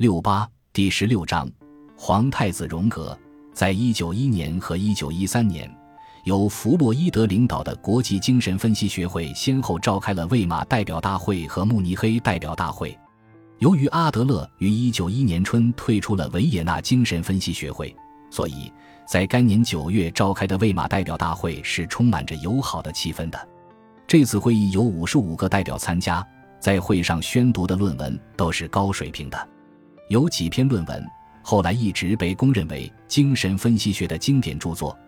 六八第十六章，皇太子荣格。在一九一年和一九一三年，由弗洛伊德领导的国际精神分析学会先后召开了魏玛代表大会和慕尼黑代表大会。由于阿德勒于一九一年春退出了维也纳精神分析学会，所以在该年九月召开的魏玛代表大会是充满着友好的气氛的。这次会议有五十五个代表参加，在会上宣读的论文都是高水平的，有几篇论文后来一直被公认为精神分析学的经典著作，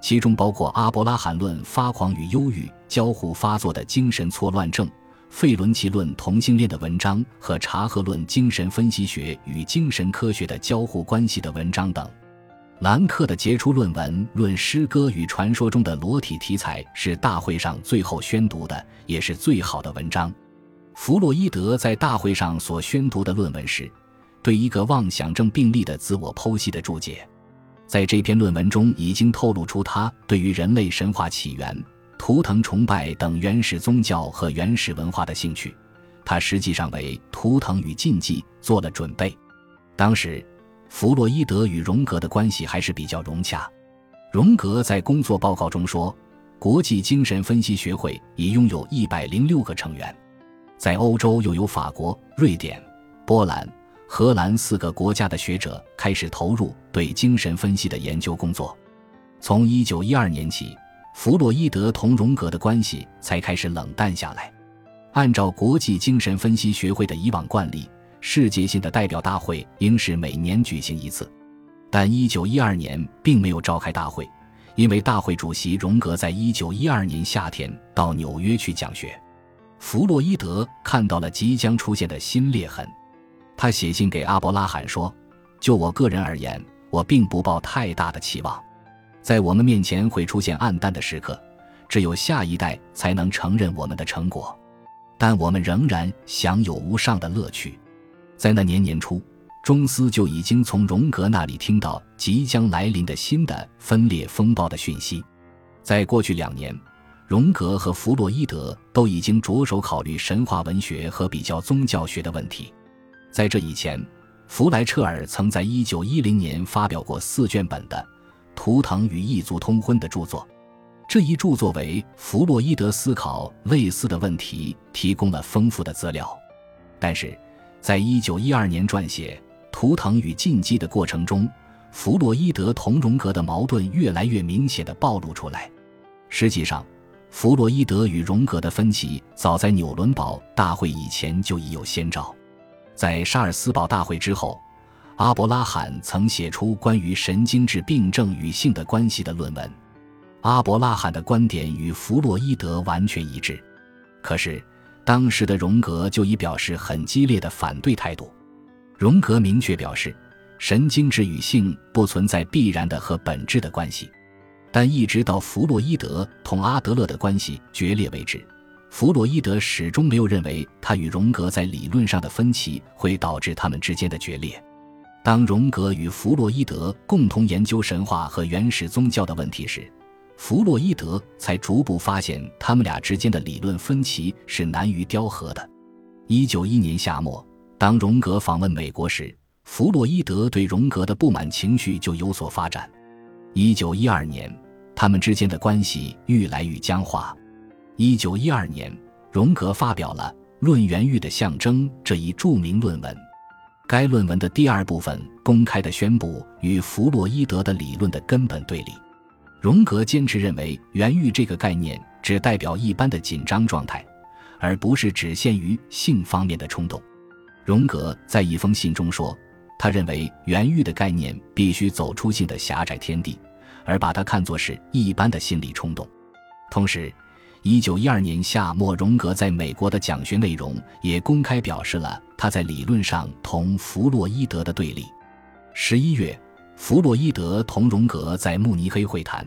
其中包括阿伯拉罕论发狂与忧郁交互发作的精神错乱症。费伦奇论同性恋的文章和查赫论精神分析学与精神科学的交互关系的文章等，兰克的杰出论文《论诗歌与传说中的裸体题材》是大会上最后宣读的，也是最好的文章。弗洛伊德在大会上所宣读的论文是对一个妄想症病例的自我剖析的注解，在这篇论文中已经透露出他对于人类神话起源。图腾崇拜等原始宗教和原始文化的兴趣，他实际上为图腾与禁忌做了准备。当时，弗洛伊德与荣格的关系还是比较融洽。荣格在工作报告中说：“国际精神分析学会已拥有一百零六个成员，在欧洲又有法国、瑞典、波兰、荷兰四个国家的学者开始投入对精神分析的研究工作。从一九一二年起。”弗洛伊德同荣格的关系才开始冷淡下来。按照国际精神分析学会的以往惯例，世界性的代表大会应是每年举行一次，但1912年并没有召开大会，因为大会主席荣格在1912年夏天到纽约去讲学。弗洛伊德看到了即将出现的新裂痕，他写信给阿伯拉罕说：“就我个人而言，我并不抱太大的期望。”在我们面前会出现暗淡的时刻，只有下一代才能承认我们的成果，但我们仍然享有无上的乐趣。在那年年初，中斯就已经从荣格那里听到即将来临的新的分裂风暴的讯息。在过去两年，荣格和弗洛伊德都已经着手考虑神话文学和比较宗教学的问题。在这以前，弗莱彻尔曾在1910年发表过四卷本的。图腾与异族通婚的著作，这一著作为弗洛伊德思考类似的问题提供了丰富的资料。但是，在一九一二年撰写《图腾与禁忌》的过程中，弗洛伊德同荣格的矛盾越来越明显的暴露出来。实际上，弗洛伊德与荣格的分歧早在纽伦堡大会以前就已有先兆，在沙尔斯堡大会之后。阿伯拉罕曾写出关于神经质病症与性的关系的论文，阿伯拉罕的观点与弗洛伊德完全一致。可是，当时的荣格就已表示很激烈的反对态度。荣格明确表示，神经质与性不存在必然的和本质的关系。但一直到弗洛伊德同阿德勒的关系决裂为止，弗洛伊德始终没有认为他与荣格在理论上的分歧会导致他们之间的决裂。当荣格与弗洛伊德共同研究神话和原始宗教的问题时，弗洛伊德才逐步发现他们俩之间的理论分歧是难于雕合的。一九一年夏末，当荣格访问美国时，弗洛伊德对荣格的不满情绪就有所发展。一九一二年，他们之间的关系愈来愈僵化。一九一二年，荣格发表了《论原欲的象征》这一著名论文。该论文的第二部分公开地宣布与弗洛伊德的理论的根本对立。荣格坚持认为，原欲这个概念只代表一般的紧张状态，而不是只限于性方面的冲动。荣格在一封信中说，他认为原欲的概念必须走出性的狭窄天地，而把它看作是一般的心理冲动。同时，一九一二年夏末，荣格在美国的讲学内容也公开表示了他在理论上同弗洛伊德的对立。十一月，弗洛伊德同荣格在慕尼黑会谈，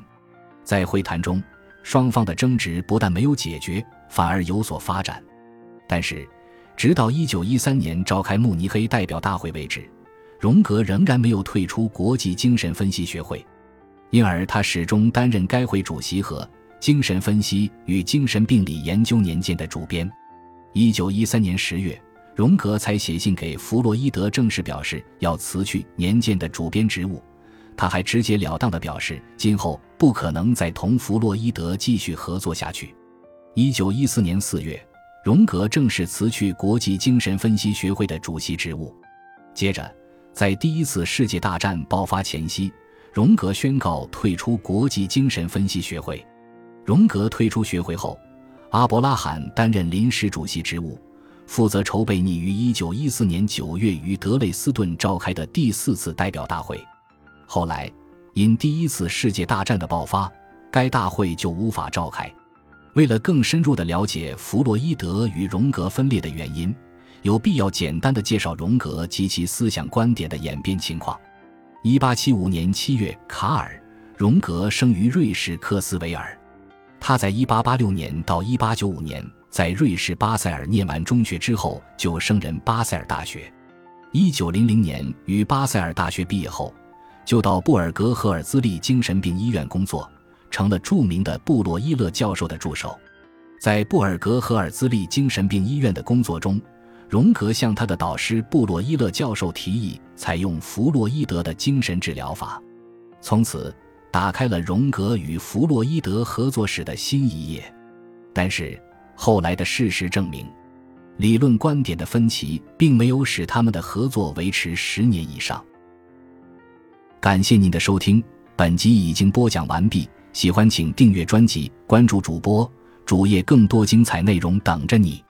在会谈中，双方的争执不但没有解决，反而有所发展。但是，直到一九一三年召开慕尼黑代表大会为止，荣格仍然没有退出国际精神分析学会，因而他始终担任该会主席和。精神分析与精神病理研究年鉴的主编。一九一三年十月，荣格才写信给弗洛伊德，正式表示要辞去年鉴的主编职务。他还直截了当地表示，今后不可能再同弗洛伊德继续合作下去。一九一四年四月，荣格正式辞去国际精神分析学会的主席职务。接着，在第一次世界大战爆发前夕，荣格宣告退出国际精神分析学会。荣格退出学会后，阿伯拉罕担任临时主席职务。负责筹备拟于一九一四年九月于德累斯顿召开的第四次代表大会。后来，因第一次世界大战的爆发，该大会就无法召开。为了更深入地了解弗洛伊德与荣格分裂的原因，有必要简单地介绍荣格及其思想观点的演变情况。一八七五年七月，卡尔·荣格生于瑞士克斯维尔。他在一八八六年到一八九五年。在瑞士巴塞尔念完中学之后，就升任巴塞尔大学。一九零零年于巴塞尔大学毕业后，就到布尔格赫尔兹利精神病医院工作，成了著名的布洛伊勒教授的助手。在布尔格赫尔兹利精神病医院的工作中，荣格向他的导师布洛伊勒教授提议采用弗洛伊德的精神治疗法，从此打开了荣格与弗洛伊德合作史的新一页。但是。后来的事实证明，理论观点的分歧并没有使他们的合作维持十年以上。感谢您的收听，本集已经播讲完毕。喜欢请订阅专辑，关注主播主页，更多精彩内容等着你。